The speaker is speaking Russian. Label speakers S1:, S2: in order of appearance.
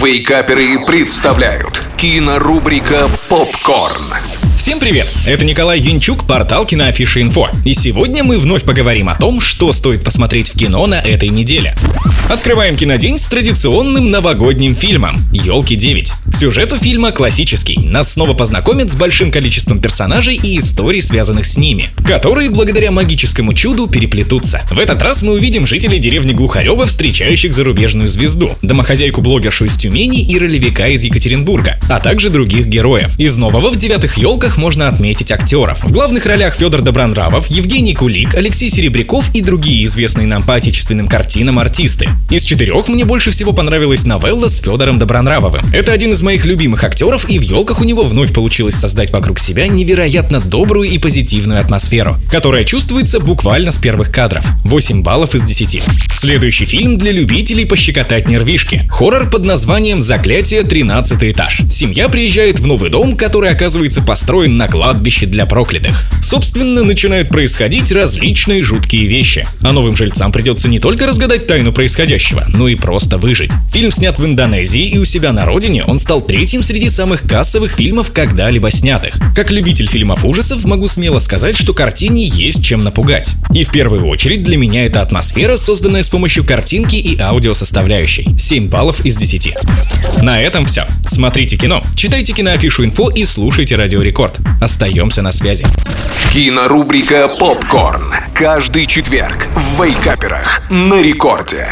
S1: Вейкаперы представляют кинорубрика «Попкорн».
S2: Всем привет! Это Николай Янчук, портал Киноафиша Инфо. И сегодня мы вновь поговорим о том, что стоит посмотреть в кино на этой неделе. Открываем кинодень с традиционным новогодним фильмом «Елки 9». Сюжет у фильма классический. Нас снова познакомят с большим количеством персонажей и историй, связанных с ними, которые благодаря магическому чуду переплетутся. В этот раз мы увидим жителей деревни Глухарева, встречающих зарубежную звезду, домохозяйку-блогершу из Тюмени и ролевика из Екатеринбурга, а также других героев. Из нового в «Девятых елках» можно отметить актеров. В главных ролях Федор Добронравов, Евгений Кулик, Алексей Серебряков и другие известные нам по отечественным картинам артисты. Из четырех мне больше всего понравилась новелла с Федором Добронравовым. Это один из моих любимых актеров, и в елках у него вновь получилось создать вокруг себя невероятно добрую и позитивную атмосферу, которая чувствуется буквально с первых кадров. 8 баллов из 10. Следующий фильм для любителей пощекотать нервишки. Хоррор под названием «Заклятие 13 этаж». Семья приезжает в новый дом, который оказывается построен на кладбище для проклятых. Собственно, начинают происходить различные жуткие вещи. А новым жильцам придется не только разгадать тайну происходящего, но и просто выжить. Фильм снят в Индонезии, и у себя на родине он стал третьим среди самых кассовых фильмов, когда-либо снятых. Как любитель фильмов ужасов, могу смело сказать, что картине есть чем напугать. И в первую очередь для меня это атмосфера, созданная с помощью картинки и аудиосоставляющей. 7 баллов из 10. На этом все. Смотрите кино, читайте киноафишу инфо и слушайте Радио Рекорд. Остаемся на связи.
S1: Кинорубрика «Попкорн». Каждый четверг в Вейкаперах на рекорде.